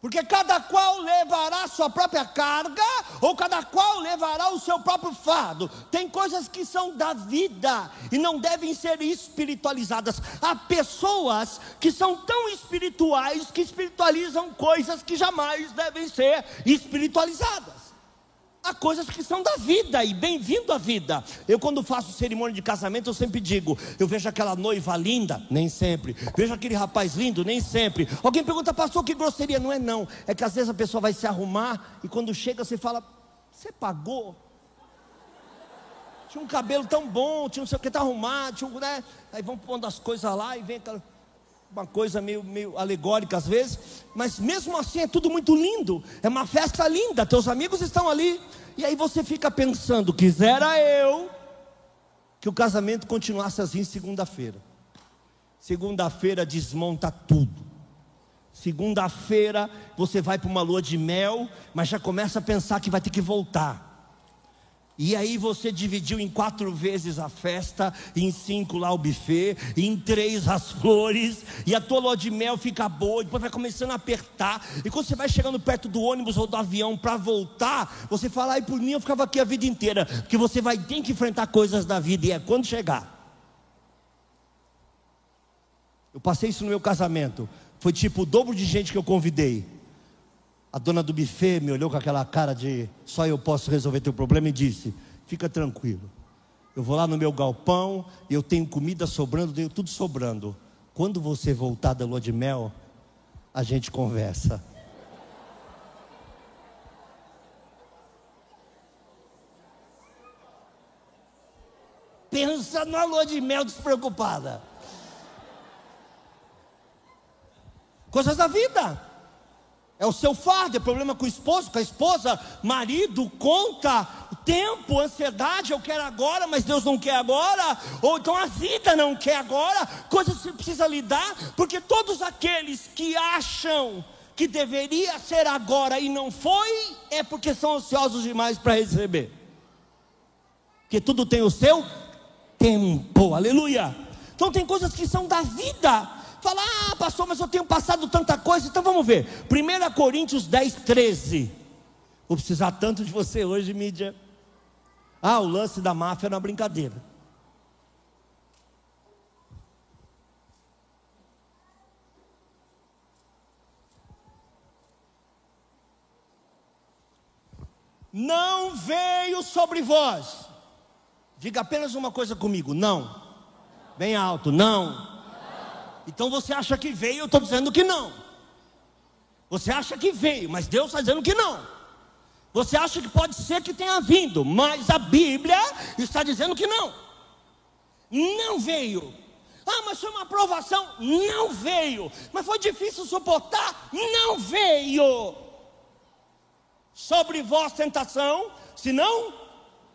Porque cada qual levará a sua própria carga, ou cada qual levará o seu próprio fardo. Tem coisas que são da vida e não devem ser espiritualizadas. Há pessoas que são tão espirituais que espiritualizam coisas que jamais devem ser espiritualizadas. Há coisas que são da vida e bem-vindo à vida. Eu, quando faço cerimônia de casamento, eu sempre digo: eu vejo aquela noiva linda, nem sempre. Vejo aquele rapaz lindo, nem sempre. Alguém pergunta, pastor, que grosseria? Não é não. É que às vezes a pessoa vai se arrumar e quando chega você fala: você pagou? Tinha um cabelo tão bom, tinha não sei o que, tá arrumado, tinha um, né? Aí vão pondo as coisas lá e vem aquela uma coisa meio, meio alegórica às vezes, mas mesmo assim é tudo muito lindo, é uma festa linda, teus amigos estão ali, e aí você fica pensando: quisera eu que o casamento continuasse assim segunda-feira. Segunda-feira desmonta tudo. Segunda-feira você vai para uma lua de mel, mas já começa a pensar que vai ter que voltar. E aí você dividiu em quatro vezes a festa, em cinco lá o buffet, em três as flores, e a tua lua de mel fica boa, depois vai começando a apertar. E quando você vai chegando perto do ônibus ou do avião para voltar, você fala, ai por mim eu ficava aqui a vida inteira, porque você vai ter que enfrentar coisas da vida, e é quando chegar. Eu passei isso no meu casamento. Foi tipo o dobro de gente que eu convidei. A dona do buffet me olhou com aquela cara de só eu posso resolver teu problema e disse: Fica tranquilo. Eu vou lá no meu galpão, eu tenho comida sobrando, tenho tudo sobrando. Quando você voltar da lua de mel, a gente conversa. Pensa na lua de mel despreocupada. Coisas da vida. É o seu fardo, é problema com o esposo, com a esposa, marido, conta, tempo, ansiedade, eu quero agora, mas Deus não quer agora, ou então a vida não quer agora, coisas que você precisa lidar, porque todos aqueles que acham que deveria ser agora e não foi, é porque são ansiosos demais para receber. Porque tudo tem o seu tempo, aleluia. Então tem coisas que são da vida, Fala, ah, pastor, mas eu tenho passado tanta coisa. Então vamos ver. 1 Coríntios 10, 13. Vou precisar tanto de você hoje, mídia. Ah, o lance da máfia é uma brincadeira. Não veio sobre vós. Diga apenas uma coisa comigo: não. Bem alto, não então você acha que veio, eu estou dizendo que não. Você acha que veio, mas Deus está dizendo que não. Você acha que pode ser que tenha vindo, mas a Bíblia está dizendo que não. Não veio. Ah, mas foi uma aprovação? Não veio. Mas foi difícil suportar? Não veio. Sobre vós tentação, senão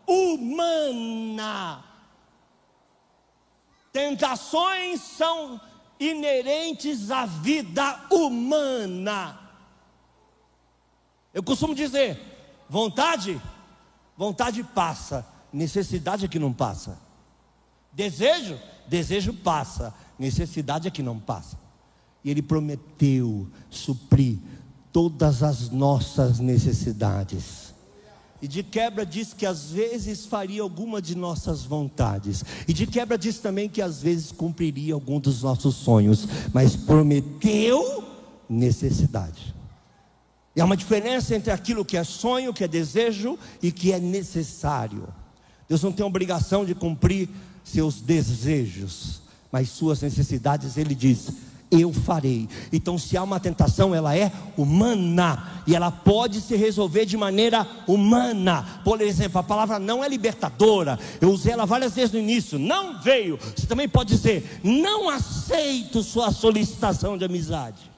humana. Tentações são inerentes à vida humana. Eu costumo dizer: vontade, vontade passa, necessidade é que não passa. Desejo, desejo passa, necessidade é que não passa. E Ele prometeu suprir todas as nossas necessidades. E de quebra diz que às vezes faria alguma de nossas vontades. E de quebra diz também que às vezes cumpriria algum dos nossos sonhos. Mas prometeu necessidade. E há uma diferença entre aquilo que é sonho, que é desejo e que é necessário. Deus não tem obrigação de cumprir seus desejos, mas suas necessidades, Ele diz: eu farei. Então, se há uma tentação, ela é humana e ela pode se resolver de maneira humana. Por exemplo, a palavra não é libertadora. Eu usei ela várias vezes no início. Não veio. Você também pode dizer: não aceito sua solicitação de amizade.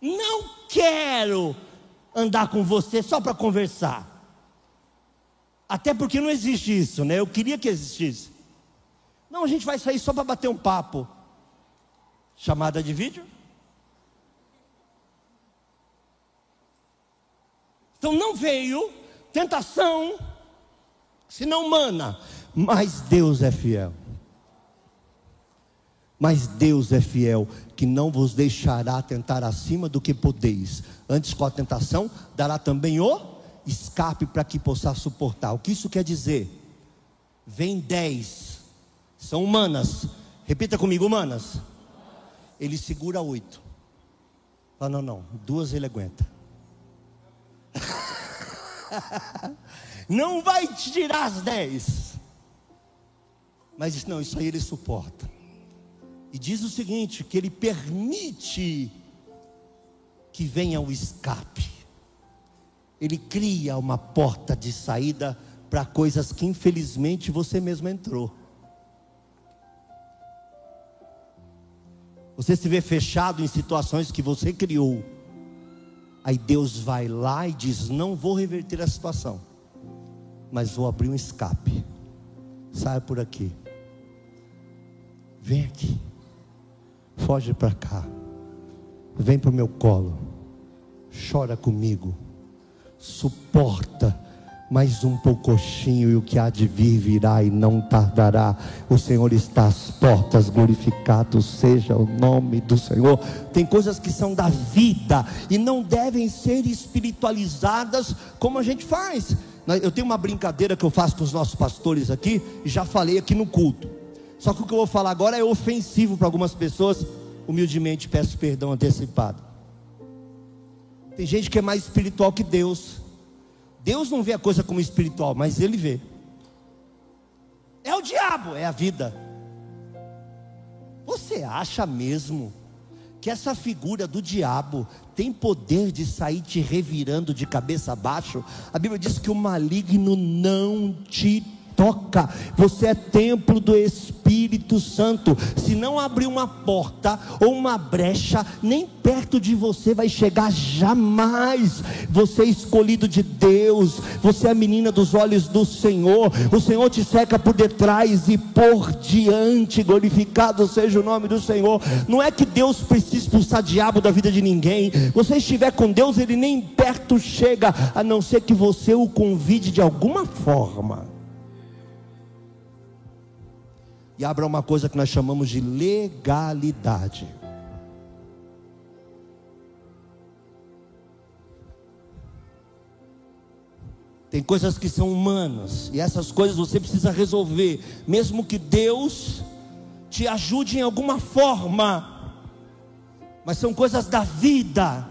Não quero andar com você só para conversar. Até porque não existe isso, né? Eu queria que existisse. Não, a gente vai sair só para bater um papo chamada de vídeo. Então não veio tentação, senão humana, mas Deus é fiel. Mas Deus é fiel, que não vos deixará tentar acima do que podeis. Antes com a tentação, dará também o escape para que possa suportar. O que isso quer dizer? Vem dez, são humanas. Repita comigo, humanas ele segura oito. Fala, não, não, duas ele aguenta. não vai tirar as dez. Mas não, isso aí ele suporta. E diz o seguinte: que ele permite que venha o escape. Ele cria uma porta de saída para coisas que infelizmente você mesmo entrou. Você se vê fechado em situações que você criou. Aí Deus vai lá e diz: Não vou reverter a situação, mas vou abrir um escape. Saia por aqui. Vem aqui. Foge para cá. Vem para o meu colo. Chora comigo. Suporta mais um poucochinho e o que há de vir virá e não tardará. O Senhor está às portas, glorificado seja o nome do Senhor. Tem coisas que são da vida e não devem ser espiritualizadas como a gente faz. Eu tenho uma brincadeira que eu faço com os nossos pastores aqui, e já falei aqui no culto. Só que o que eu vou falar agora é ofensivo para algumas pessoas, humildemente peço perdão antecipado. Tem gente que é mais espiritual que Deus Deus não vê a coisa como espiritual, mas ele vê. É o diabo, é a vida. Você acha mesmo que essa figura do diabo tem poder de sair te revirando de cabeça abaixo? A Bíblia diz que o maligno não te toca. Você é templo do Espírito Santo. Se não abrir uma porta ou uma brecha, nem perto de você vai chegar jamais. Você é escolhido de Deus. Você é a menina dos olhos do Senhor. O Senhor te seca por detrás e por diante. Glorificado seja o nome do Senhor. Não é que Deus precisa expulsar diabo da vida de ninguém. Você estiver com Deus, ele nem perto chega, a não ser que você o convide de alguma forma e abra uma coisa que nós chamamos de legalidade. Tem coisas que são humanas, e essas coisas você precisa resolver, mesmo que Deus te ajude em alguma forma, mas são coisas da vida,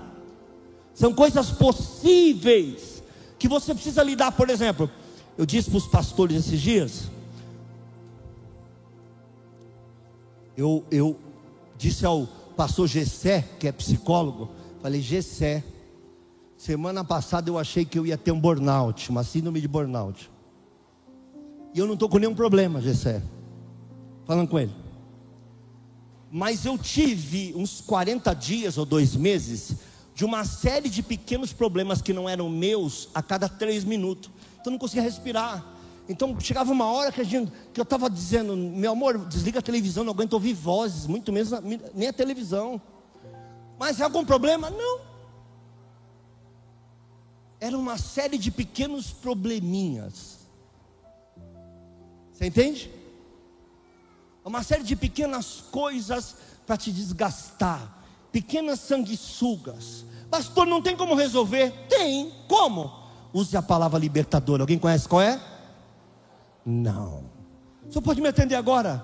são coisas possíveis, que você precisa lidar. Por exemplo, eu disse para os pastores esses dias, eu, eu disse ao pastor Gessé, que é psicólogo, falei, Gessé, semana passada eu achei que eu ia ter um burnout, uma síndrome de burnout. E eu não estou com nenhum problema, Gessé. Falando com ele. Mas eu tive uns 40 dias ou dois meses de uma série de pequenos problemas que não eram meus a cada três minutos. Então eu não conseguia respirar. Então chegava uma hora que, gente, que eu estava dizendo, meu amor, desliga a televisão, não aguento ouvir vozes, muito menos nem a televisão. Mas é algum problema? Não. Era uma série de pequenos probleminhas. Você entende? Uma série de pequenas coisas para te desgastar, pequenas sanguessugas. Pastor, não tem como resolver? Tem. Como? Use a palavra libertadora. Alguém conhece qual é? Não. O senhor pode me atender agora?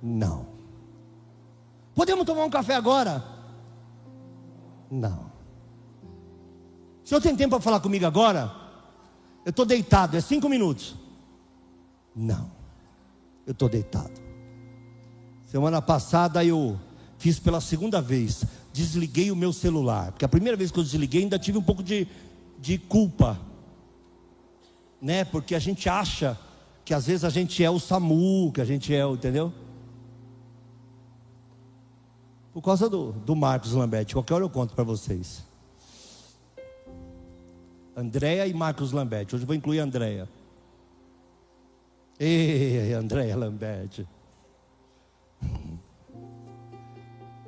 Não. Podemos tomar um café agora? Não. O senhor tem tempo para falar comigo agora? Eu estou deitado, é cinco minutos. Não, eu estou deitado. Semana passada eu fiz pela segunda vez, desliguei o meu celular, porque a primeira vez que eu desliguei ainda tive um pouco de, de culpa, né? Porque a gente acha que às vezes a gente é o SAMU, que a gente é, entendeu? Por causa do, do Marcos Lambert, qualquer hora eu conto para vocês. Andréia e Marcos Lambert. Hoje eu vou incluir Andréia. Ei, Andréia Lambert. Tem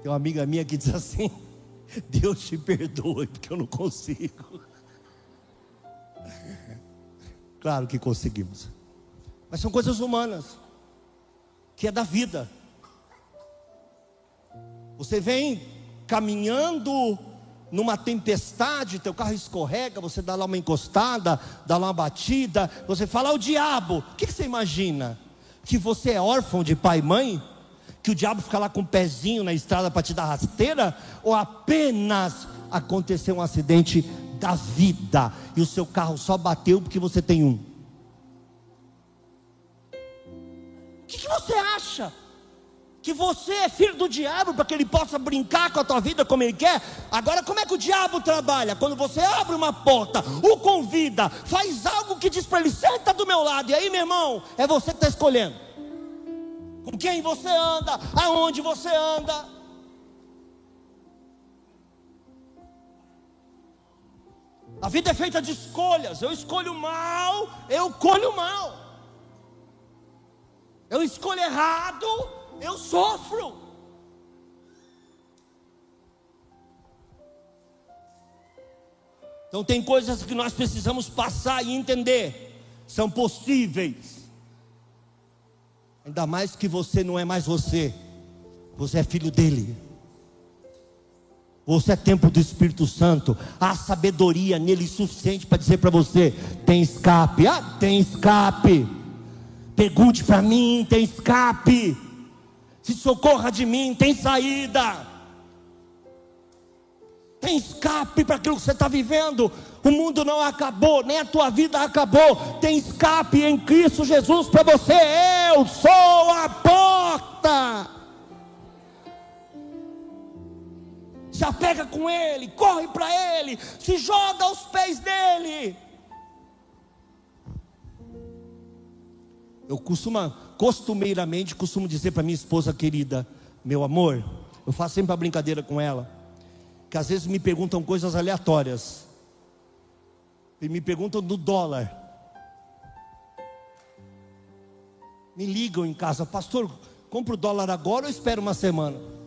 uma amiga minha que diz assim: Deus te perdoe, porque eu não consigo. Claro que conseguimos. Mas são coisas humanas, que é da vida. Você vem caminhando numa tempestade, teu carro escorrega, você dá lá uma encostada, dá lá uma batida, você fala, o diabo, o que, que você imagina? Que você é órfão de pai e mãe? Que o diabo fica lá com o um pezinho na estrada para te dar rasteira? Ou apenas aconteceu um acidente da vida e o seu carro só bateu porque você tem um? Que, que você acha? que você é filho do diabo para que ele possa brincar com a tua vida como ele quer. Agora, como é que o diabo trabalha? Quando você abre uma porta, o convida, faz algo que diz para ele: senta do meu lado, e aí, meu irmão, é você que está escolhendo com quem você anda, aonde você anda. A vida é feita de escolhas. Eu escolho mal, eu colho mal. Eu escolho errado, eu sofro. Então tem coisas que nós precisamos passar e entender, são possíveis. Ainda mais que você não é mais você, você é filho dele. Você é templo do Espírito Santo. Há sabedoria nele suficiente para dizer para você: tem escape. Ah, tem escape. Pergunte para mim: tem escape se socorra de mim, tem saída, tem escape para aquilo que você está vivendo. O mundo não acabou, nem a tua vida acabou. Tem escape em Cristo Jesus para você. Eu sou a porta. Se apega com Ele, corre para Ele, se joga aos pés dele. Eu costumo, costumeiramente, costumo dizer para minha esposa querida, meu amor, eu faço sempre uma brincadeira com ela, que às vezes me perguntam coisas aleatórias, e me perguntam do dólar. Me ligam em casa, pastor, compro o dólar agora ou espero uma semana?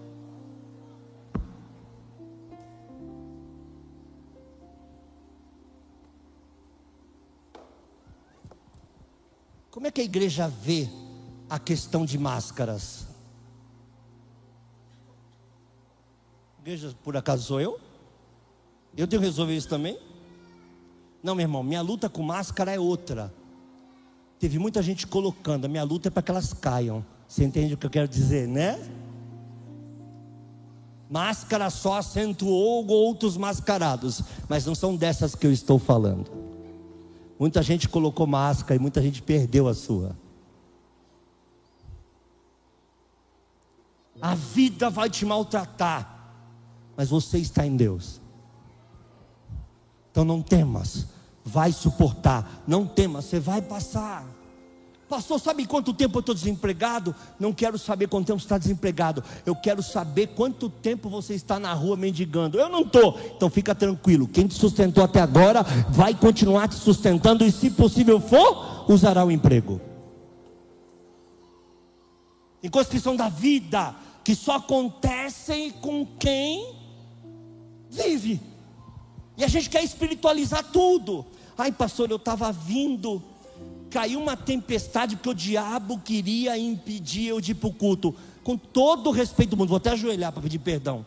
Como é que a igreja vê a questão de máscaras? Igreja, por acaso sou eu? Eu tenho que resolver isso também? Não, meu irmão, minha luta com máscara é outra. Teve muita gente colocando, a minha luta é para que elas caiam. Você entende o que eu quero dizer, né? Máscara só acentuou outros mascarados, mas não são dessas que eu estou falando. Muita gente colocou máscara e muita gente perdeu a sua. A vida vai te maltratar, mas você está em Deus. Então não temas, vai suportar. Não temas, você vai passar. Pastor, sabe quanto tempo eu estou desempregado? Não quero saber quanto tempo você está desempregado. Eu quero saber quanto tempo você está na rua mendigando. Eu não estou. Então fica tranquilo. Quem te sustentou até agora vai continuar te sustentando e, se possível for, usará o emprego. São da vida que só acontecem com quem vive. E a gente quer espiritualizar tudo. Ai, pastor, eu estava vindo caiu uma tempestade porque o diabo queria impedir eu de ir para o culto. Com todo o respeito do mundo, vou até ajoelhar para pedir perdão.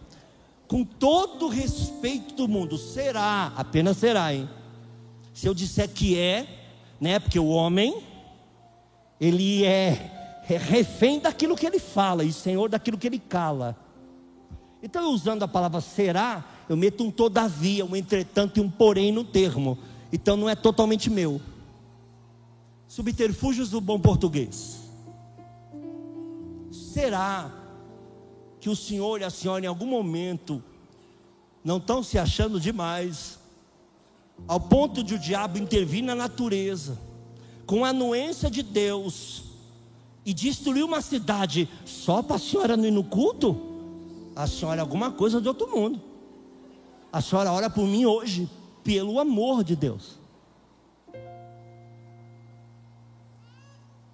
Com todo o respeito do mundo, será, apenas será, hein? Se eu disser que é, né? Porque o homem, ele é, é refém daquilo que ele fala e senhor daquilo que ele cala. Então, usando a palavra será, Eu meto um todavia, um entretanto e um porém no termo. Então não é totalmente meu. Subterfúgios do bom português. Será que o senhor e a senhora em algum momento não estão se achando demais, ao ponto de o diabo intervir na natureza, com a anuência de Deus, e destruir uma cidade só para a senhora não ir no culto? A senhora é alguma coisa de outro mundo. A senhora ora por mim hoje, pelo amor de Deus.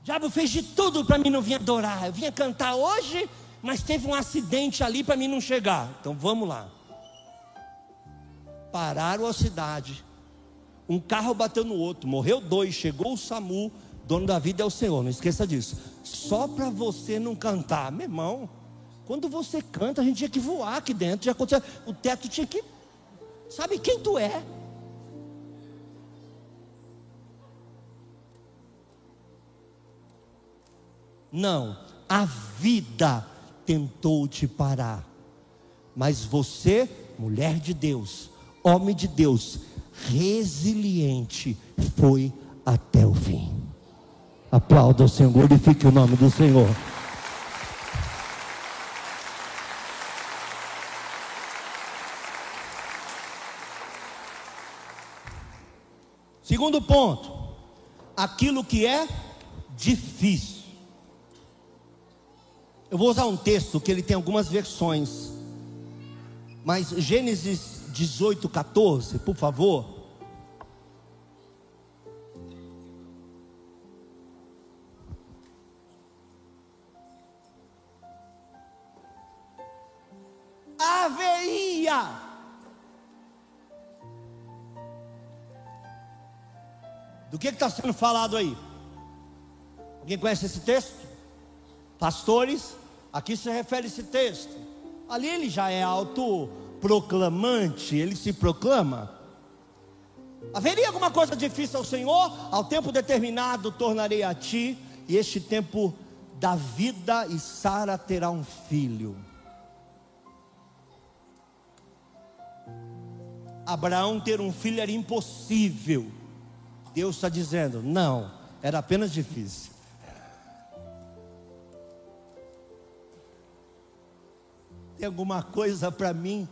O diabo fez de tudo para mim não vir adorar. Eu vinha cantar hoje, mas teve um acidente ali para mim não chegar. Então vamos lá. Pararam a cidade. Um carro bateu no outro, morreu dois, chegou o SAMU, dono da vida é o Senhor, não esqueça disso. Só para você não cantar, meu irmão. Quando você canta, a gente tinha que voar aqui dentro, já aconteceu, o teto tinha que Sabe quem tu é? Não, a vida tentou te parar, mas você, mulher de Deus, homem de Deus, resiliente, foi até o fim. Aplauda o Senhor, glorifique o nome do Senhor. Segundo ponto, aquilo que é difícil. Eu vou usar um texto que ele tem algumas versões, mas Gênesis 18, 14, por favor. Haveria Do que está sendo falado aí? Alguém conhece esse texto? Pastores, aqui se refere esse texto. Ali ele já é autoproclamante, ele se proclama. Haveria alguma coisa difícil ao Senhor? Ao tempo determinado tornarei a ti, e este tempo da vida, e Sara terá um filho. Abraão ter um filho era impossível. Deus está dizendo: não, era apenas difícil. Tem alguma coisa para mim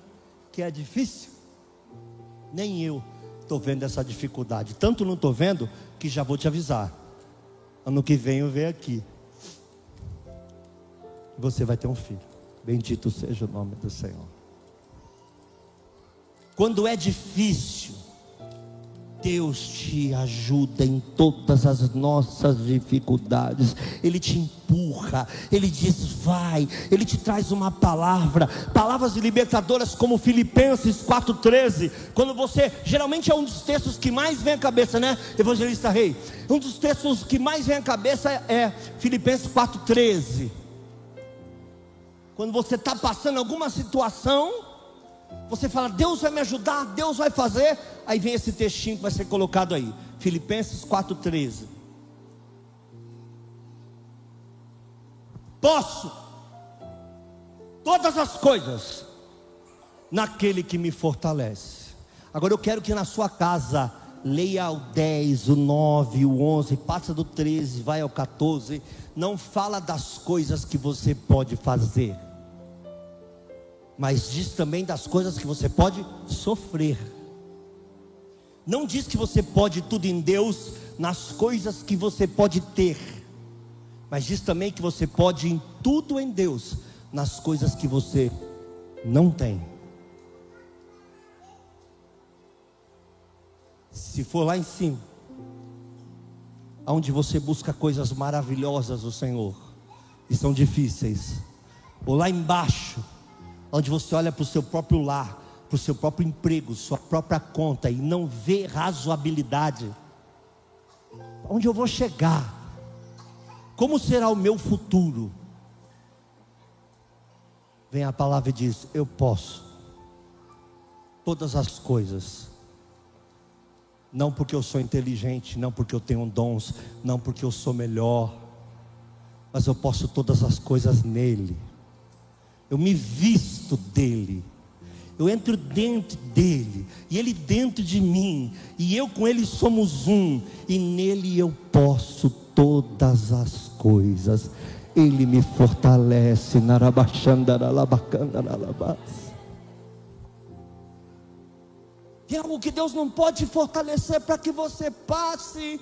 que é difícil? Nem eu estou vendo essa dificuldade. Tanto não estou vendo que já vou te avisar. Ano que vem eu venho aqui. Você vai ter um filho. Bendito seja o nome do Senhor. Quando é difícil, Deus te ajuda em todas as nossas dificuldades, Ele te empurra, Ele diz vai, Ele te traz uma palavra, palavras libertadoras como Filipenses 4,13. Quando você, geralmente é um dos textos que mais vem à cabeça, né, Evangelista Rei? Um dos textos que mais vem à cabeça é Filipenses 4,13. Quando você está passando alguma situação, você fala, Deus vai me ajudar, Deus vai fazer. Aí vem esse textinho que vai ser colocado aí, Filipenses 4,13. Posso todas as coisas naquele que me fortalece. Agora eu quero que na sua casa leia o 10, o 9, o 11, passa do 13, vai ao 14. Não fala das coisas que você pode fazer mas diz também das coisas que você pode sofrer. Não diz que você pode tudo em Deus, nas coisas que você pode ter, mas diz também que você pode em tudo em Deus, nas coisas que você não tem. Se for lá em cima, onde você busca coisas maravilhosas do Senhor, e são difíceis, ou lá embaixo, onde você olha para o seu próprio lar, para o seu próprio emprego, sua própria conta e não vê razoabilidade. Onde eu vou chegar? Como será o meu futuro? Vem a palavra e diz: Eu posso todas as coisas. Não porque eu sou inteligente, não porque eu tenho dons, não porque eu sou melhor, mas eu posso todas as coisas nele eu me visto dele, eu entro dentro dele, e ele dentro de mim, e eu com ele somos um, e nele eu posso todas as coisas. Ele me fortalece. Tem algo que Deus não pode fortalecer para que você passe.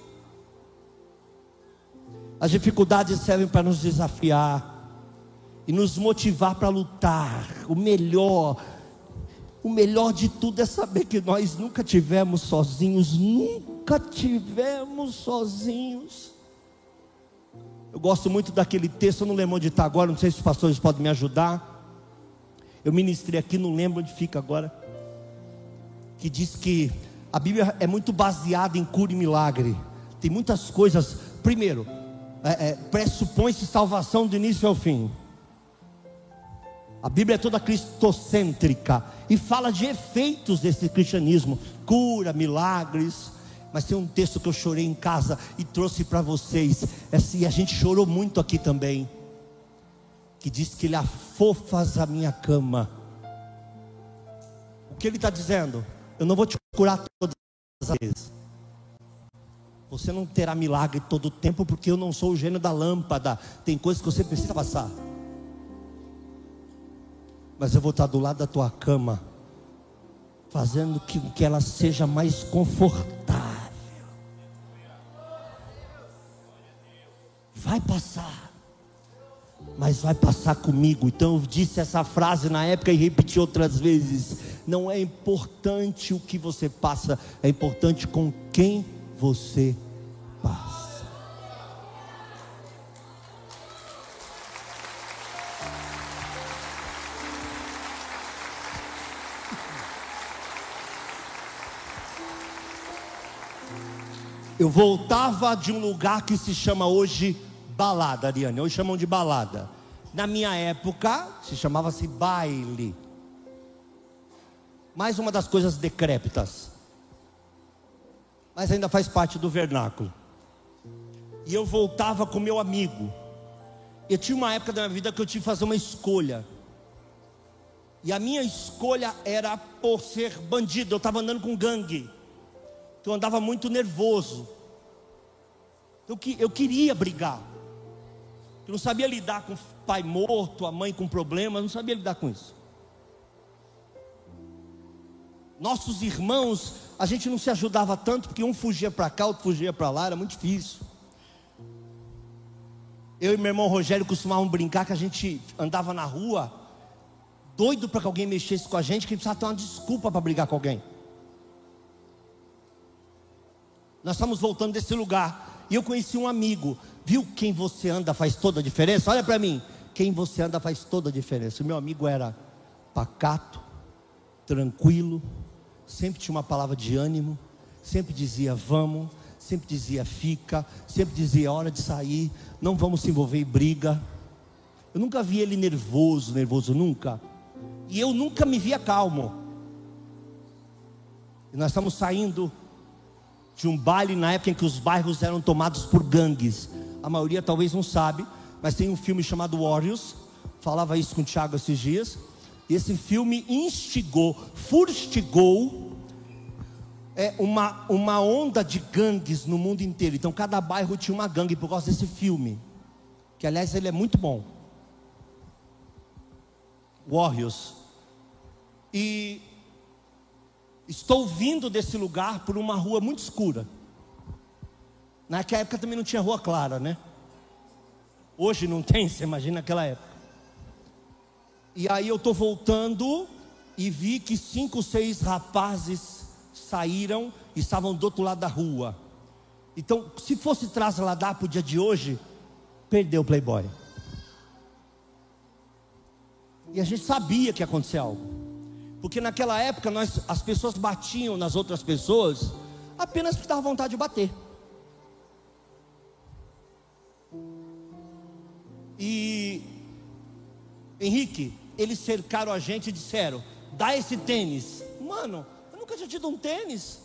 As dificuldades servem para nos desafiar e nos motivar para lutar. O melhor, o melhor de tudo é saber que nós nunca tivemos sozinhos, nunca tivemos sozinhos. Eu gosto muito daquele texto, eu não lembro onde está agora, não sei se os pastores podem me ajudar. Eu ministrei aqui, não lembro onde fica agora. Que diz que a Bíblia é muito baseada em cura e milagre. Tem muitas coisas. Primeiro, é, é, pressupõe-se salvação do início ao fim. A Bíblia é toda cristocêntrica e fala de efeitos desse cristianismo, cura, milagres. Mas tem um texto que eu chorei em casa e trouxe para vocês. Essa, e a gente chorou muito aqui também. Que diz que ele afofas a minha cama. O que ele está dizendo? Eu não vou te curar todas as vezes. Você não terá milagre todo o tempo, porque eu não sou o gênio da lâmpada. Tem coisas que você precisa passar mas eu vou estar do lado da tua cama, fazendo que, que ela seja mais confortável. Vai passar, mas vai passar comigo. Então eu disse essa frase na época e repeti outras vezes. Não é importante o que você passa, é importante com quem você passa. Eu voltava de um lugar que se chama hoje balada, Ariane. Hoje chamam de balada. Na minha época, se chamava-se baile. Mais uma das coisas decrépitas. Mas ainda faz parte do vernáculo. E eu voltava com meu amigo. Eu tinha uma época da minha vida que eu tive que fazer uma escolha. E a minha escolha era por ser bandido. Eu estava andando com gangue eu andava muito nervoso. Eu, eu queria brigar. Eu não sabia lidar com o pai morto, a mãe com problemas, não sabia lidar com isso. Nossos irmãos, a gente não se ajudava tanto, porque um fugia para cá, outro fugia para lá, era muito difícil. Eu e meu irmão Rogério costumavam brincar que a gente andava na rua, doido para que alguém mexesse com a gente, que precisava ter uma desculpa para brigar com alguém. Nós estamos voltando desse lugar. E eu conheci um amigo. Viu quem você anda faz toda a diferença? Olha para mim. Quem você anda faz toda a diferença. O meu amigo era pacato, tranquilo, sempre tinha uma palavra de ânimo, sempre dizia vamos, sempre dizia fica, sempre dizia hora de sair, não vamos se envolver em briga. Eu nunca vi ele nervoso, nervoso nunca. E eu nunca me via calmo. E nós estamos saindo de um baile na época em que os bairros eram tomados por gangues. A maioria talvez não sabe, mas tem um filme chamado Warriors. Falava isso com o Thiago esses dias. E esse filme instigou, fustigou é, uma, uma onda de gangues no mundo inteiro. Então cada bairro tinha uma gangue por causa desse filme. Que aliás ele é muito bom. Warriors. E Estou vindo desse lugar por uma rua muito escura. Naquela época também não tinha rua clara, né? Hoje não tem, você imagina naquela época. E aí eu estou voltando e vi que cinco, seis rapazes saíram e estavam do outro lado da rua. Então, se fosse trasladar para o dia de hoje, perdeu o Playboy. E a gente sabia que ia acontecer algo. Porque naquela época nós, as pessoas batiam nas outras pessoas apenas porque dava vontade de bater. E Henrique, eles cercaram a gente e disseram: dá esse tênis. Mano, eu nunca tinha tido um tênis.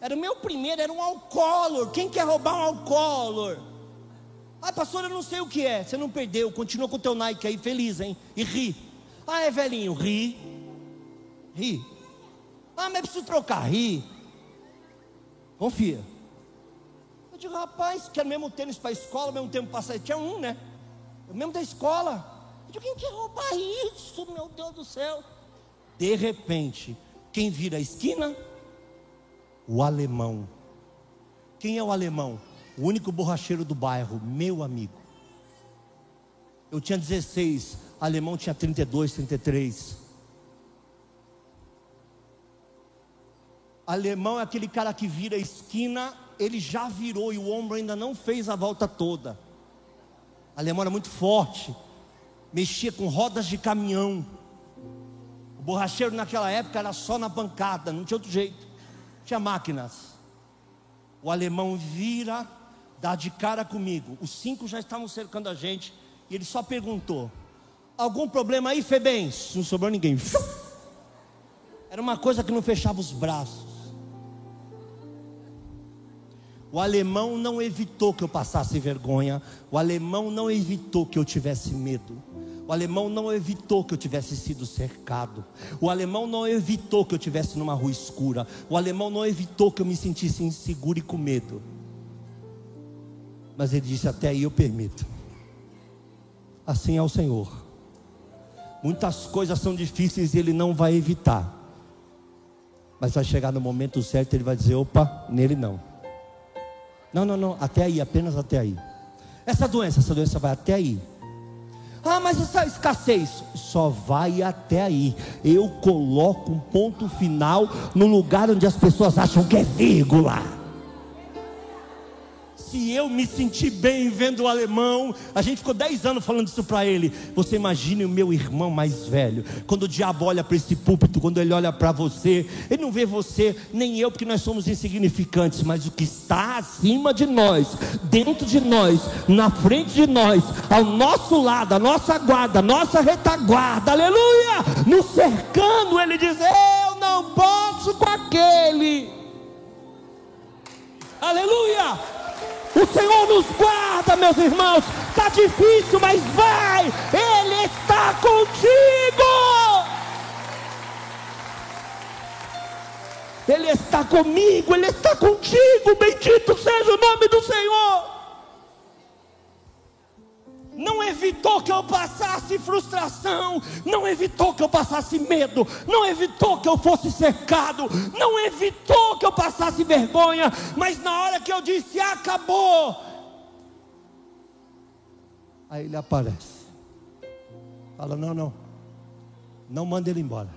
Era o meu primeiro, era um alcoolor. Quem quer roubar um alcoolor? Ah, pastor, eu não sei o que é. Você não perdeu, continua com o teu Nike aí, feliz, hein? E ri. Ah, é velhinho, ri Ri. Ah, mas preciso trocar. Ri. Confia. Eu digo, rapaz, quero mesmo tênis para a escola, mesmo tempo para sair. Tinha um, né? Eu mesmo da escola. Eu digo, quem quer roubar isso, meu Deus do céu? De repente, quem vira a esquina? O alemão. Quem é o alemão? O único borracheiro do bairro, meu amigo. Eu tinha 16, alemão tinha 32, 33. Alemão é aquele cara que vira a esquina, ele já virou e o ombro ainda não fez a volta toda. Alemão era muito forte, mexia com rodas de caminhão. O borracheiro naquela época era só na bancada, não tinha outro jeito. Tinha máquinas. O alemão vira, dá de cara comigo. Os cinco já estavam cercando a gente e ele só perguntou: Algum problema aí, Febens? Não sobrou ninguém. Era uma coisa que não fechava os braços. O alemão não evitou que eu passasse vergonha. O alemão não evitou que eu tivesse medo. O alemão não evitou que eu tivesse sido cercado. O alemão não evitou que eu tivesse numa rua escura. O alemão não evitou que eu me sentisse inseguro e com medo. Mas ele disse: Até aí eu permito. Assim é o Senhor. Muitas coisas são difíceis e ele não vai evitar. Mas vai chegar no momento certo, ele vai dizer: opa, nele não. Não, não, não, até aí, apenas até aí. Essa doença, essa doença vai até aí. Ah, mas essa escassez só vai até aí. Eu coloco um ponto final no lugar onde as pessoas acham que é vírgula se eu me sentir bem vendo o alemão, a gente ficou 10 anos falando isso para ele. Você imagine o meu irmão mais velho, quando o diabo olha para esse púlpito, quando ele olha para você, ele não vê você, nem eu, porque nós somos insignificantes, mas o que está acima de nós, dentro de nós, na frente de nós, ao nosso lado, a nossa guarda, a nossa retaguarda, aleluia, nos cercando, ele diz: Eu não posso com aquele. Aleluia! O Senhor nos guarda, meus irmãos. Está difícil, mas vai. Ele está contigo. Ele está comigo, Ele está contigo. Bendito seja o nome do Senhor não evitou que eu passasse frustração, não evitou que eu passasse medo, não evitou que eu fosse cercado, não evitou que eu passasse vergonha, mas na hora que eu disse acabou, aí ele aparece, fala: não, não, não manda ele embora.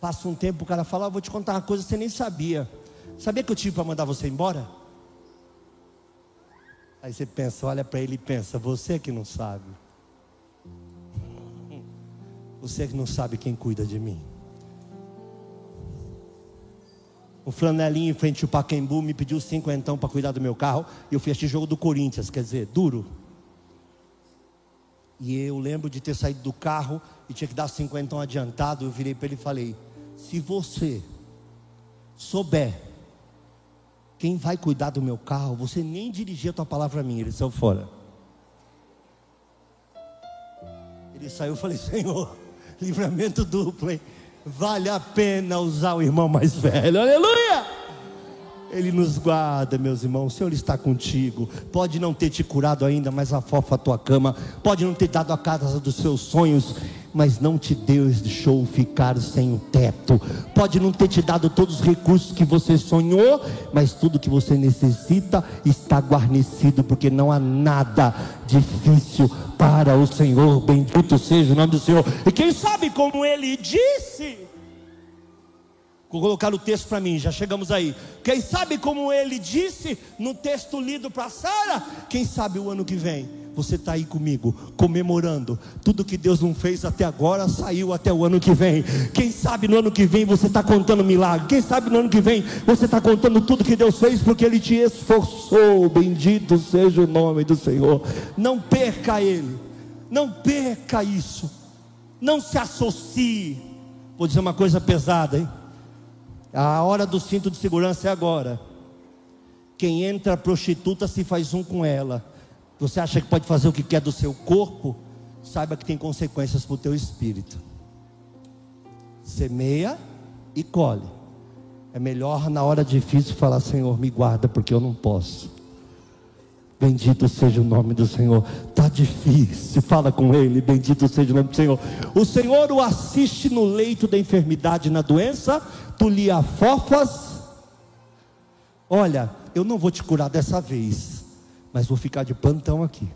Passa um tempo, o cara fala: ah, vou te contar uma coisa que você nem sabia. Sabia que eu tive para mandar você embora? Aí você pensa, olha para ele e pensa: você que não sabe. Você que não sabe quem cuida de mim. O flanelinho em frente ao Paquembu me pediu cinquentão para cuidar do meu carro. E eu fui assistir jogo do Corinthians, quer dizer, duro. E eu lembro de ter saído do carro e tinha que dar cinquentão adiantado. Eu virei para ele e falei: se você souber quem vai cuidar do meu carro? Você nem dirigia a tua palavra a mim, ele saiu fora. Ele saiu, eu falei, Senhor, livramento duplo, hein? Vale a pena usar o irmão mais velho, aleluia! Ele nos guarda, meus irmãos. O Senhor está contigo. Pode não ter te curado ainda, mas afofa a tua cama. Pode não ter dado a casa dos seus sonhos, mas não te deixou ficar sem o teto. Pode não ter te dado todos os recursos que você sonhou, mas tudo que você necessita está guarnecido, porque não há nada difícil para o Senhor. Bendito seja o nome do Senhor. E quem sabe como ele disse? Vou colocar o texto para mim, já chegamos aí. Quem sabe como ele disse no texto lido para Sara? Quem sabe o ano que vem você está aí comigo, comemorando tudo que Deus não fez até agora, saiu até o ano que vem. Quem sabe no ano que vem você está contando milagre. Quem sabe no ano que vem você está contando tudo que Deus fez porque Ele te esforçou. Bendito seja o nome do Senhor. Não perca Ele, não perca isso, não se associe. Vou dizer uma coisa pesada, hein? A hora do cinto de segurança é agora. Quem entra prostituta se faz um com ela. Você acha que pode fazer o que quer do seu corpo? Saiba que tem consequências para o teu espírito. semeia e colhe. É melhor na hora difícil falar: Senhor, me guarda, porque eu não posso. Bendito seja o nome do Senhor. Difícil, fala com Ele. Bendito seja o nome do Senhor. O Senhor o assiste no leito da enfermidade, na doença. Tu lhe afofas. Olha, eu não vou te curar dessa vez, mas vou ficar de plantão aqui.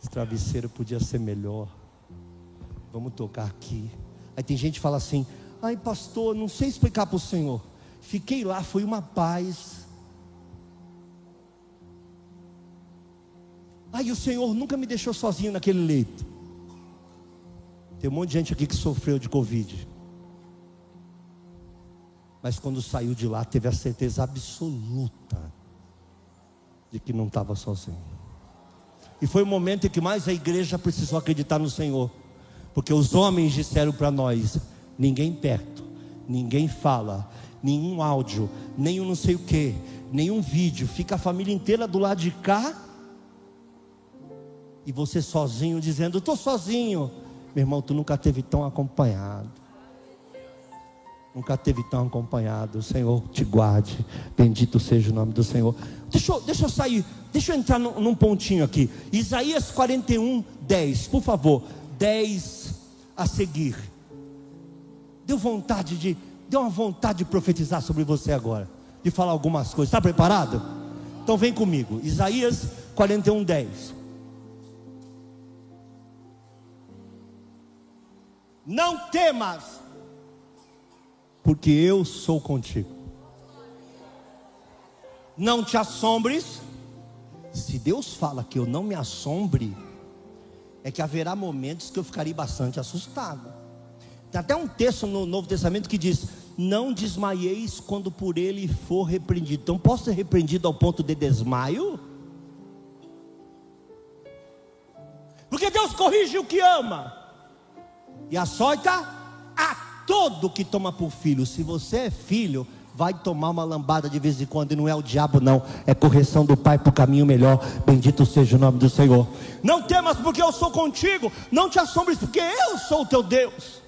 Esse travesseiro podia ser melhor. Vamos tocar aqui. Aí tem gente que fala assim: ai, pastor, não sei explicar para o Senhor. Fiquei lá, foi uma paz. Ai, o Senhor nunca me deixou sozinho naquele leito. Tem um monte de gente aqui que sofreu de Covid. Mas quando saiu de lá, teve a certeza absoluta de que não estava sozinho. E foi o momento em que mais a igreja precisou acreditar no Senhor. Porque os homens disseram para nós: ninguém perto, ninguém fala, nenhum áudio, nenhum não sei o que, nenhum vídeo. Fica a família inteira do lado de cá. E você sozinho dizendo: estou sozinho. Meu irmão, tu nunca teve tão acompanhado. Nunca teve tão acompanhado. O Senhor te guarde. Bendito seja o nome do Senhor. Deixa eu, deixa eu sair, deixa eu entrar num, num pontinho aqui. Isaías 41, 10, por favor. 10 a seguir. Deu vontade de, deu uma vontade de profetizar sobre você agora, de falar algumas coisas. Está preparado? Então vem comigo. Isaías 41, 10. Não temas, porque eu sou contigo. Não te assombres. Se Deus fala que eu não me assombre, é que haverá momentos que eu ficarei bastante assustado. Tem até um texto no Novo Testamento que diz: Não desmaieis quando por ele for repreendido. Então, posso ser repreendido ao ponto de desmaio? Porque Deus corrige o que ama e açoita a todo que toma por filho. Se você é filho, vai tomar uma lambada de vez em quando, e não é o diabo, não, é correção do Pai para o caminho melhor. Bendito seja o nome do Senhor. Não temas, porque eu sou contigo, não te assombres, porque eu sou o teu Deus.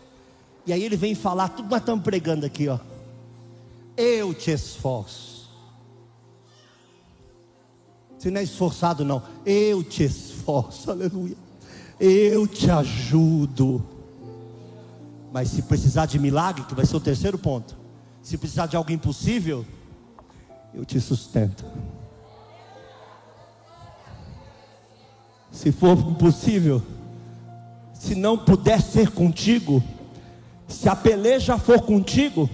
E aí ele vem falar, tudo nós estamos pregando aqui, ó. Eu te esforço. Você não é esforçado, não. Eu te esforço, aleluia. Eu te ajudo. Mas se precisar de milagre, que vai ser o terceiro ponto. Se precisar de algo impossível, eu te sustento. Se for impossível, se não puder ser contigo, se a peleja for contigo,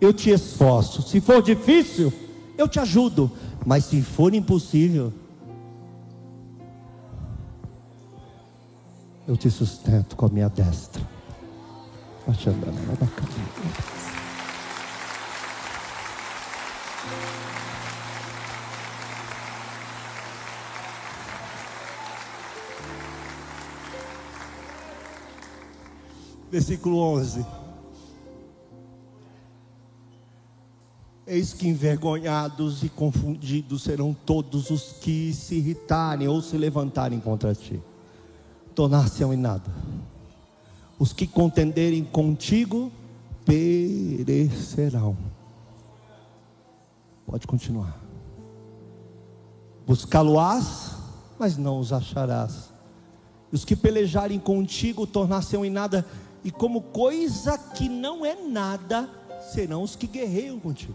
eu te esforço. Se for difícil, eu te ajudo. Mas se for impossível, eu te sustento com a minha destra. Versículo 11. Eis que envergonhados e confundidos serão todos os que se irritarem ou se levantarem contra ti, tornar-se-ão em nada os que contenderem contigo perecerão. Pode continuar. Buscá-lo-ás, mas não os acharás. Os que pelejarem contigo tornar-se em nada, e como coisa que não é nada, serão os que guerreiam contigo.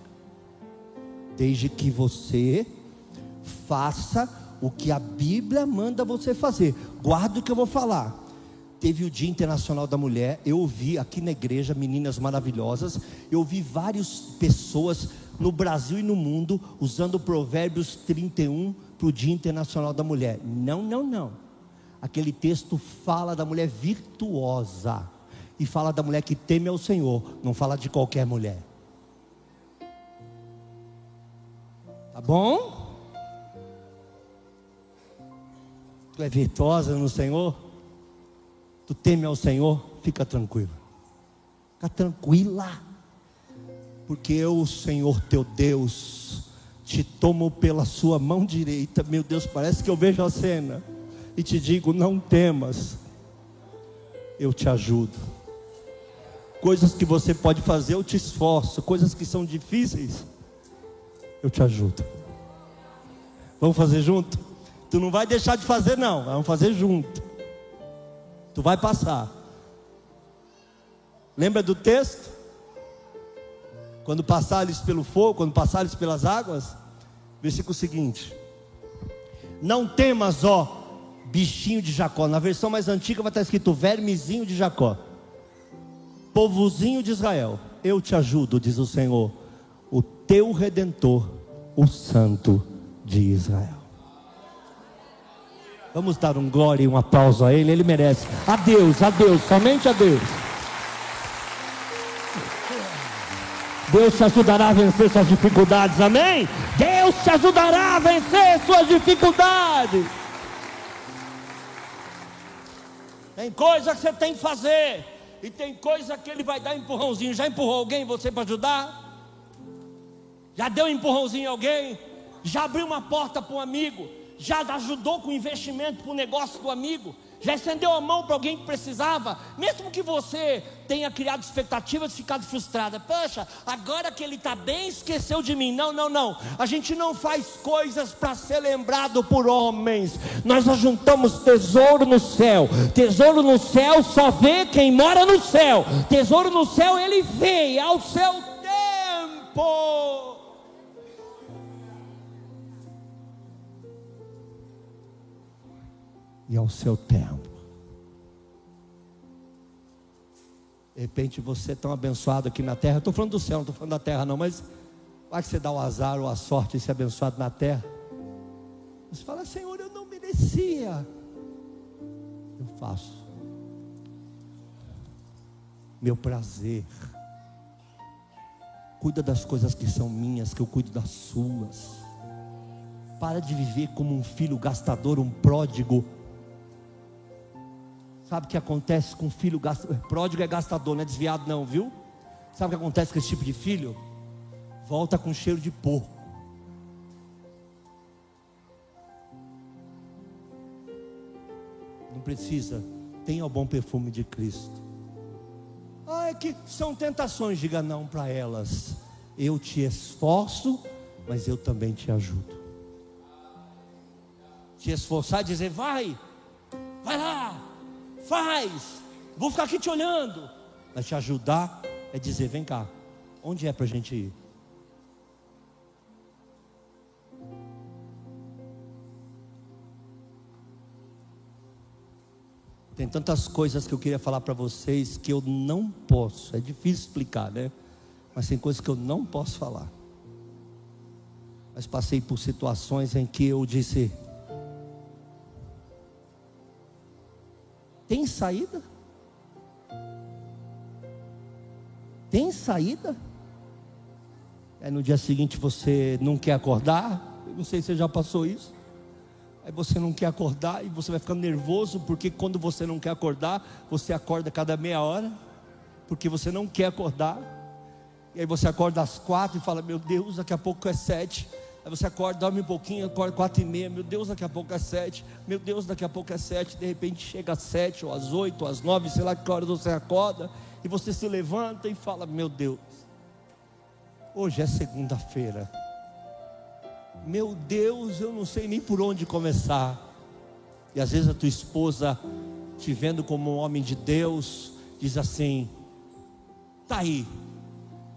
Desde que você faça o que a Bíblia manda você fazer. Guarda o que eu vou falar teve o Dia Internacional da Mulher. Eu ouvi aqui na igreja meninas maravilhosas. Eu ouvi várias pessoas no Brasil e no mundo usando Provérbios 31 para o Dia Internacional da Mulher. Não, não, não. Aquele texto fala da mulher virtuosa e fala da mulher que teme ao Senhor, não fala de qualquer mulher. Tá bom? Tu é virtuosa no Senhor? Tu teme ao Senhor, fica tranquilo. Fica tranquila. Porque eu, Senhor teu Deus, te tomo pela sua mão direita. Meu Deus, parece que eu vejo a cena. E te digo: não temas. eu te ajudo. Coisas que você pode fazer, eu te esforço. Coisas que são difíceis, eu te ajudo. Vamos fazer junto? Tu não vai deixar de fazer, não. Vamos fazer junto. Tu vai passar. Lembra do texto? Quando passares pelo fogo, quando passares pelas águas, versículo seguinte: Não temas, ó bichinho de Jacó. Na versão mais antiga vai estar escrito vermezinho de Jacó. Povozinho de Israel, eu te ajudo, diz o Senhor, o teu redentor, o Santo de Israel. Vamos dar um glória e um aplauso a Ele, Ele merece. A Deus, a Deus, somente a Deus. Deus te ajudará a vencer suas dificuldades, amém? Deus te ajudará a vencer suas dificuldades. Tem coisa que você tem que fazer, e tem coisa que Ele vai dar empurrãozinho. Já empurrou alguém você para ajudar? Já deu um empurrãozinho a alguém? Já abriu uma porta para um amigo? Já ajudou com investimento para o negócio do amigo? já estendeu a mão para alguém que precisava, mesmo que você tenha criado expectativas e ficado frustrada. Poxa, agora que ele está bem, esqueceu de mim. Não, não, não. A gente não faz coisas para ser lembrado por homens. Nós ajuntamos tesouro no céu. Tesouro no céu só vê quem mora no céu. Tesouro no céu ele vê ao seu tempo. E ao seu tempo. De repente você é tão abençoado aqui na terra. Estou falando do céu, não estou falando da terra, não, mas vai que você dá o azar ou a sorte de ser abençoado na terra. Você fala, Senhor, eu não merecia. Eu faço. Meu prazer. Cuida das coisas que são minhas, que eu cuido das suas. Para de viver como um filho gastador, um pródigo Sabe o que acontece com filho pródigo é gastador, não é desviado não, viu? Sabe o que acontece com esse tipo de filho? Volta com cheiro de porco. Não precisa. Tenha o bom perfume de Cristo. Ah, é que são tentações. Diga não para elas. Eu te esforço, mas eu também te ajudo. Te esforçar dizer, vai, vai lá, faz, vou ficar aqui te olhando. Mas te ajudar é dizer: vem cá, onde é para a gente ir? Tem tantas coisas que eu queria falar para vocês que eu não posso, é difícil explicar, né? Mas tem coisas que eu não posso falar. Mas passei por situações em que eu disse: Tem saída? Tem saída? Aí no dia seguinte você não quer acordar. Eu não sei se você já passou isso. Aí você não quer acordar e você vai ficando nervoso, porque quando você não quer acordar, você acorda cada meia hora, porque você não quer acordar. E aí você acorda às quatro e fala: Meu Deus, daqui a pouco é sete. Aí você acorda, dorme um pouquinho, acorda quatro e meia, meu Deus, daqui a pouco é sete, meu Deus, daqui a pouco é sete, de repente chega às sete, ou às oito, ou às nove, sei lá que horas você acorda, e você se levanta e fala, meu Deus, hoje é segunda-feira, meu Deus, eu não sei nem por onde começar, e às vezes a tua esposa, te vendo como um homem de Deus, diz assim, tá aí,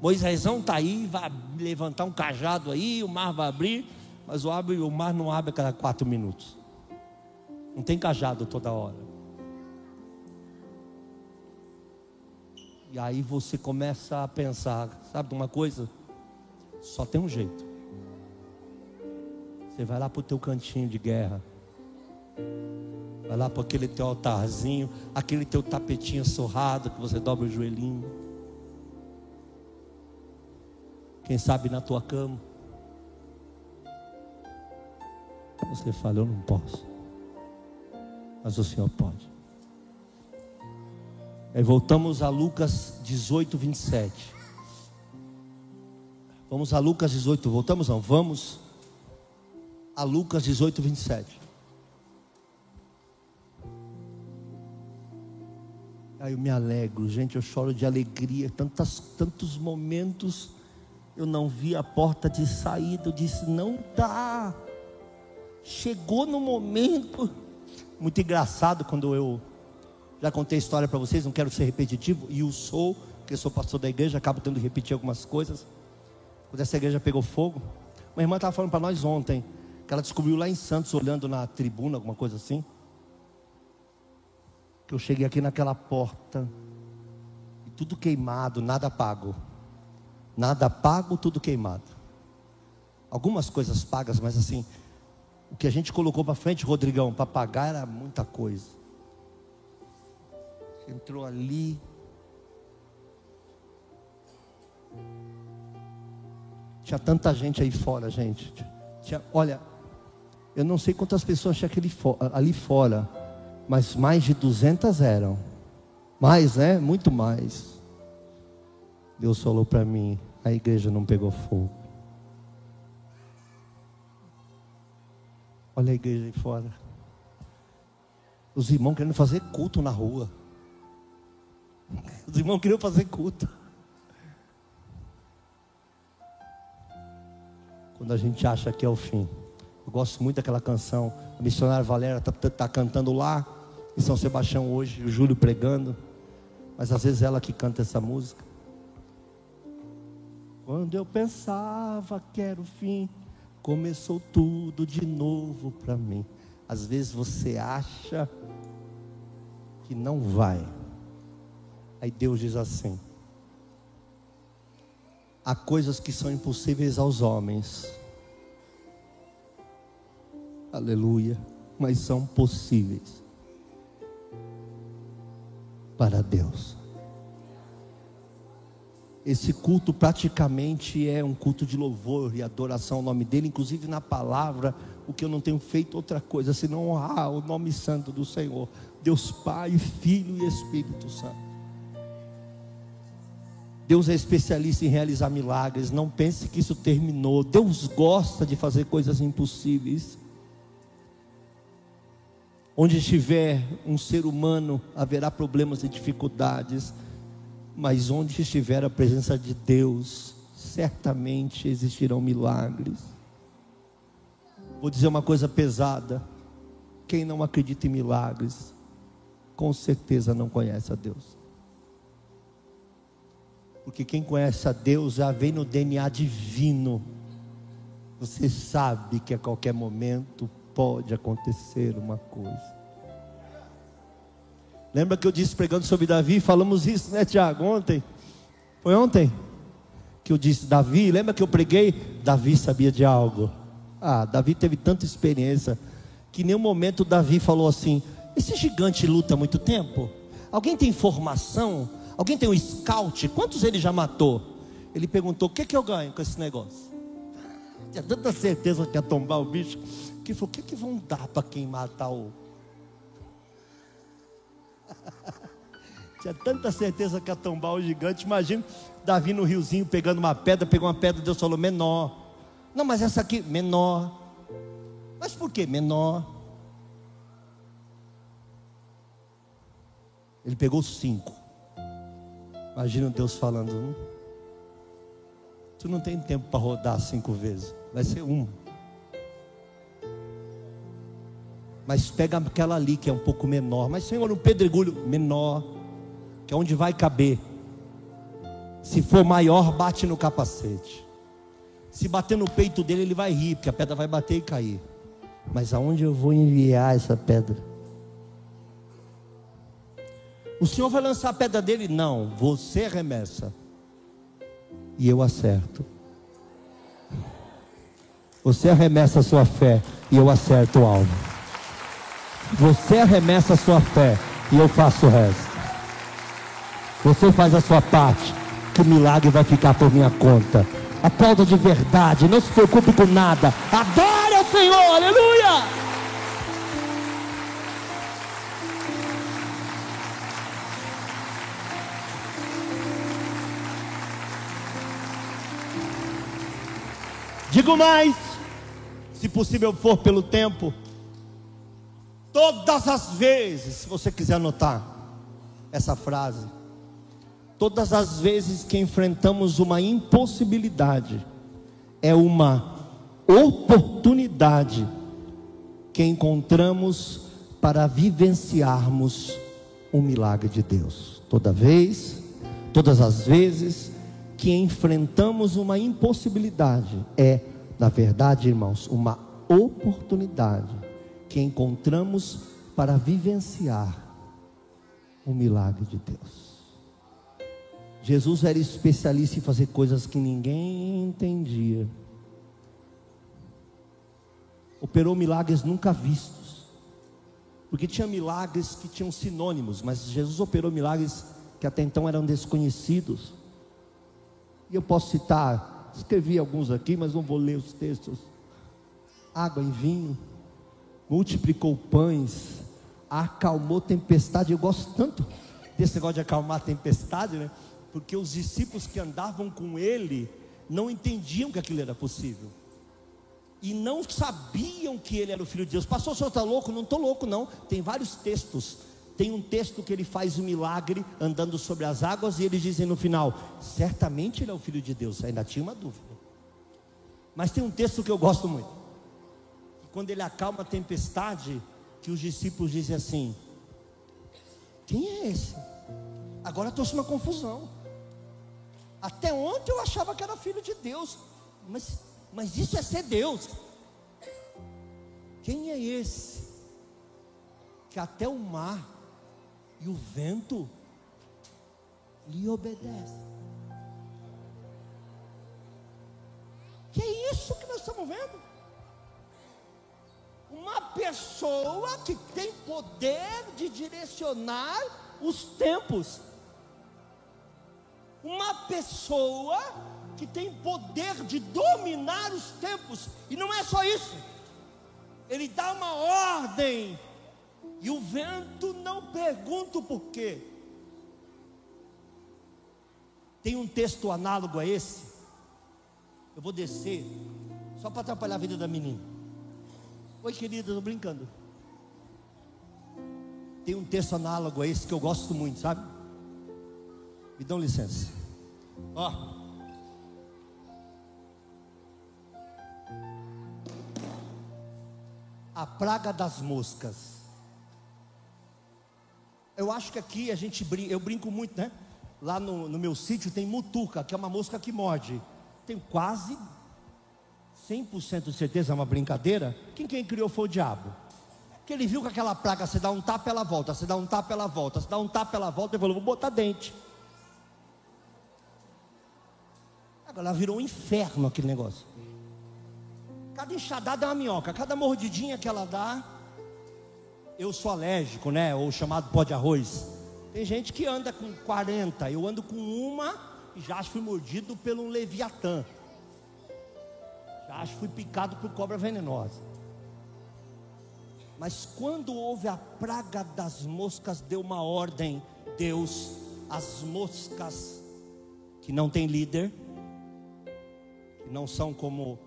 Moisésão está aí, vai levantar um cajado aí, o mar vai abrir, mas o, abre, o mar não abre a cada quatro minutos. Não tem cajado toda hora. E aí você começa a pensar, sabe uma coisa? Só tem um jeito. Você vai lá para o teu cantinho de guerra. Vai lá para aquele teu altarzinho, aquele teu tapetinho sorrado que você dobra o joelhinho. Quem sabe na tua cama. Você fala, eu não posso. Mas o Senhor pode. Aí voltamos a Lucas 18, 27. Vamos a Lucas 18, voltamos não, vamos a Lucas 18, 27. Aí eu me alegro, gente, eu choro de alegria. Tantas, tantos momentos eu não vi a porta de saída. Eu disse: não dá. Chegou no momento. Muito engraçado quando eu já contei a história para vocês, não quero ser repetitivo, e o sou, porque sou pastor da igreja, acabo tendo que repetir algumas coisas. Quando essa igreja pegou fogo, uma irmã estava falando para nós ontem, que ela descobriu lá em Santos, olhando na tribuna, alguma coisa assim, que eu cheguei aqui naquela porta, e tudo queimado, nada pago. Nada pago, tudo queimado. Algumas coisas pagas, mas assim, o que a gente colocou para frente, Rodrigão, para pagar era muita coisa. Entrou ali. Tinha tanta gente aí fora, gente. Tinha, olha, eu não sei quantas pessoas tinha ali fora, mas mais de 200 eram. Mais, né? Muito mais. Deus falou para mim: a igreja não pegou fogo. Olha a igreja aí fora. Os irmãos querendo fazer culto na rua. Os irmãos queriam fazer culto. Quando a gente acha que é o fim. Eu gosto muito daquela canção. A missionária Valéria está tá, tá cantando lá em São Sebastião hoje, o Júlio pregando. Mas às vezes ela que canta essa música. Quando eu pensava que era o fim, começou tudo de novo para mim. Às vezes você acha que não vai. Aí Deus diz assim: há coisas que são impossíveis aos homens. Aleluia. Mas são possíveis para Deus. Esse culto praticamente é um culto de louvor e adoração ao nome dele, inclusive na palavra, o que eu não tenho feito outra coisa senão honrar o nome santo do Senhor, Deus Pai, Filho e Espírito Santo. Deus é especialista em realizar milagres, não pense que isso terminou. Deus gosta de fazer coisas impossíveis. Onde estiver um ser humano, haverá problemas e dificuldades mas onde estiver a presença de Deus, certamente existirão milagres. Vou dizer uma coisa pesada: quem não acredita em milagres, com certeza não conhece a Deus. Porque quem conhece a Deus já vem no DNA divino. Você sabe que a qualquer momento pode acontecer uma coisa. Lembra que eu disse pregando sobre Davi? Falamos isso, né, Tiago? Ontem. Foi ontem? Que eu disse, Davi, lembra que eu preguei? Davi sabia de algo. Ah, Davi teve tanta experiência que em nenhum momento Davi falou assim: esse gigante luta muito tempo? Alguém tem informação? Alguém tem um scout? Quantos ele já matou? Ele perguntou: o que, é que eu ganho com esse negócio? Tinha tanta certeza que ia tombar o bicho, que falou: o que, é que vão dar para quem matar o Tinha tanta certeza que ia tombar o gigante. Imagina Davi no riozinho pegando uma pedra, pegou uma pedra, Deus falou menor. Não, mas essa aqui, menor. Mas por que menor? Ele pegou cinco. Imagina Deus falando: hum, Tu não tem tempo para rodar cinco vezes, vai ser uma. Mas pega aquela ali que é um pouco menor. Mas, Senhor, um pedregulho menor, que é onde vai caber. Se for maior, bate no capacete. Se bater no peito dele, ele vai rir, porque a pedra vai bater e cair. Mas aonde eu vou enviar essa pedra? O Senhor vai lançar a pedra dele? Não, você remessa. E eu acerto. Você arremessa a sua fé e eu acerto o alvo. Você arremessa a sua fé e eu faço o resto. Você faz a sua parte, que o milagre vai ficar por minha conta. Aplauda de verdade, não se preocupe com nada. Adore ao Senhor, aleluia! Digo mais, se possível for pelo tempo, Todas as vezes, se você quiser anotar, essa frase. Todas as vezes que enfrentamos uma impossibilidade, é uma oportunidade que encontramos para vivenciarmos um milagre de Deus. Toda vez, todas as vezes que enfrentamos uma impossibilidade, é, na verdade, irmãos, uma oportunidade que encontramos para vivenciar o milagre de Deus. Jesus era especialista em fazer coisas que ninguém entendia. Operou milagres nunca vistos. Porque tinha milagres que tinham sinônimos, mas Jesus operou milagres que até então eram desconhecidos. E eu posso citar, escrevi alguns aqui, mas não vou ler os textos. Água e vinho, multiplicou pães, acalmou tempestade. Eu gosto tanto desse negócio de acalmar tempestade, né? Porque os discípulos que andavam com ele não entendiam que aquilo era possível. E não sabiam que ele era o filho de Deus. Pastor, o senhor está louco? Não estou louco, não. Tem vários textos. Tem um texto que ele faz um milagre andando sobre as águas e eles dizem no final: certamente ele é o filho de Deus. Ainda tinha uma dúvida. Mas tem um texto que eu gosto muito. Quando ele acalma a tempestade, que os discípulos dizem assim: Quem é esse? Agora trouxe uma confusão. Até ontem eu achava que era filho de Deus, mas, mas isso é ser Deus. Quem é esse? Que até o mar e o vento lhe obedecem. Que é isso que nós estamos vendo? Uma pessoa que tem poder de direcionar os tempos. Uma pessoa que tem poder de dominar os tempos. E não é só isso. Ele dá uma ordem. E o vento não pergunta o porquê. Tem um texto análogo a esse. Eu vou descer, só para atrapalhar a vida da menina. Oi, querida, estou brincando. Tem um texto análogo a esse que eu gosto muito, sabe? Me dão licença. Ó. A praga das moscas. Eu acho que aqui a gente brinca, eu brinco muito, né? Lá no, no meu sítio tem mutuca, que é uma mosca que morde. Tenho quase 100% de certeza é uma brincadeira, quem quem criou foi o diabo. Que ele viu que aquela praga, você dá um tapa, ela volta, você dá um tapa, ela volta, você dá um tapa, ela volta, ele falou, vou botar dente. Agora ela virou um inferno aquele negócio. Cada enxadada é uma minhoca, cada mordidinha que ela dá, eu sou alérgico, né? Ou chamado pó de arroz. Tem gente que anda com 40, eu ando com uma e já fui mordido pelo leviatã. Acho que fui picado por cobra venenosa. Mas quando houve a praga das moscas, deu uma ordem. Deus, as moscas que não têm líder, que não são como,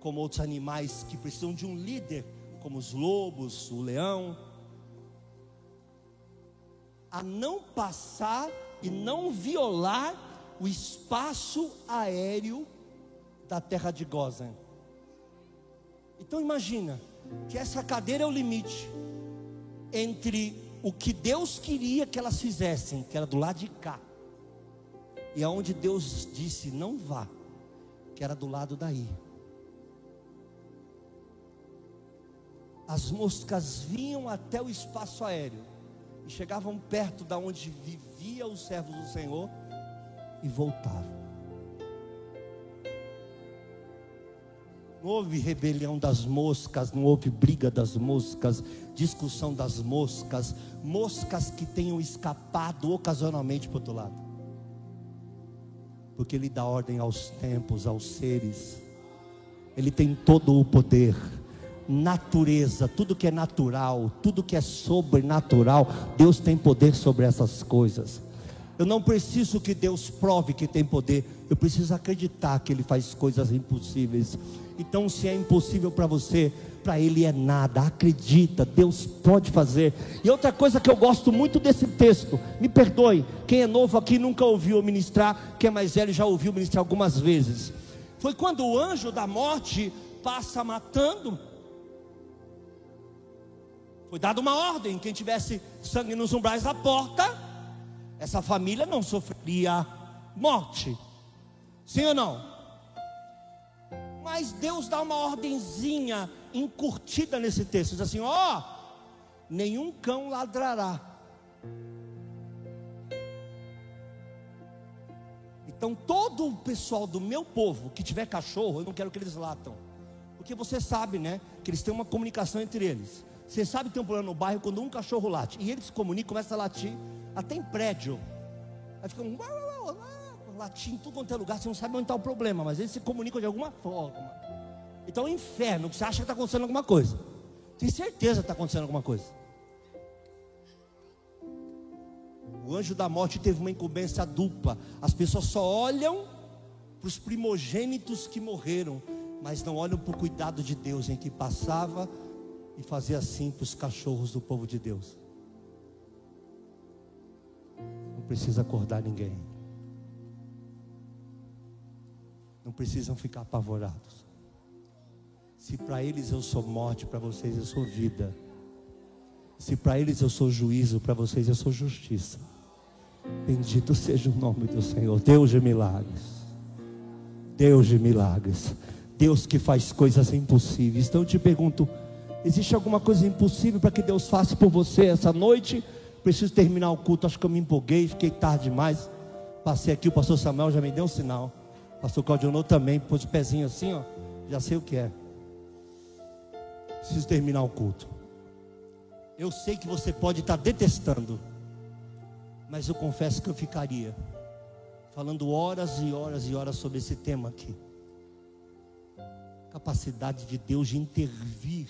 como outros animais que precisam de um líder, como os lobos, o leão, a não passar e não violar o espaço aéreo da terra de Gozan. Então imagina que essa cadeira é o limite entre o que Deus queria que elas fizessem, que era do lado de cá, e aonde Deus disse não vá, que era do lado daí. As moscas vinham até o espaço aéreo e chegavam perto da onde vivia os servos do Senhor e voltavam. Não houve rebelião das moscas, não houve briga das moscas, discussão das moscas, moscas que tenham escapado ocasionalmente para o outro lado. Porque Ele dá ordem aos tempos, aos seres, Ele tem todo o poder natureza, tudo que é natural, tudo que é sobrenatural, Deus tem poder sobre essas coisas. Eu não preciso que Deus prove que tem poder, eu preciso acreditar que Ele faz coisas impossíveis. Então, se é impossível para você, para Ele é nada. Acredita, Deus pode fazer. E outra coisa que eu gosto muito desse texto, me perdoe, quem é novo aqui nunca ouviu ministrar, quem é mais velho já ouviu ministrar algumas vezes. Foi quando o anjo da morte passa matando. Foi dada uma ordem: quem tivesse sangue nos umbrais da porta, essa família não sofreria morte. Sim ou não? Mas Deus dá uma ordenzinha encurtida nesse texto, diz assim: ó, nenhum cão ladrará. Então, todo o pessoal do meu povo que tiver cachorro, eu não quero que eles latam. Porque você sabe, né? Que eles têm uma comunicação entre eles. Você sabe que tem um problema no bairro quando um cachorro late. E eles se comunicam, começa a latir, até em prédio. Aí fica um latindo em tudo quanto é lugar, você não sabe onde está o problema, mas eles se comunicam de alguma forma. Então é um inferno, você acha que está acontecendo alguma coisa. Tem certeza que está acontecendo alguma coisa. O anjo da morte teve uma incumbência dupla. As pessoas só olham para os primogênitos que morreram, mas não olham para o cuidado de Deus em que passava e fazia assim para os cachorros do povo de Deus. Não precisa acordar ninguém. Não precisam ficar apavorados. Se para eles eu sou morte, para vocês eu sou vida. Se para eles eu sou juízo, para vocês eu sou justiça. Bendito seja o nome do Senhor, Deus de milagres. Deus de milagres. Deus que faz coisas impossíveis. Então eu te pergunto: existe alguma coisa impossível para que Deus faça por você essa noite? Preciso terminar o culto. Acho que eu me empolguei, fiquei tarde demais. Passei aqui, o pastor Samuel já me deu um sinal. O pastor Claudionô também pôs o pezinho assim, ó. Já sei o que é. Preciso terminar o culto. Eu sei que você pode estar detestando, mas eu confesso que eu ficaria falando horas e horas e horas sobre esse tema aqui capacidade de Deus de intervir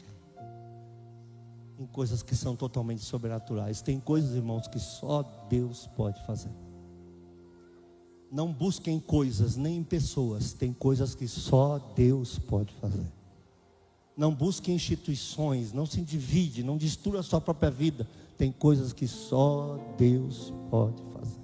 em coisas que são totalmente sobrenaturais. Tem coisas, irmãos, que só Deus pode fazer. Não busquem coisas nem em pessoas, tem coisas que só Deus pode fazer. Não busque instituições, não se divide, não destrua a sua própria vida. Tem coisas que só Deus pode fazer.